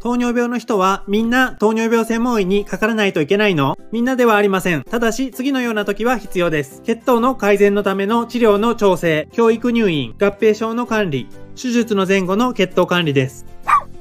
糖尿病の人はみんな糖尿病専門医にかからないといけないの？みんなではありません。ただし次のような時は必要です。血糖の改善のための治療の調整、教育入院、合併症の管理、手術の前後の血糖管理です。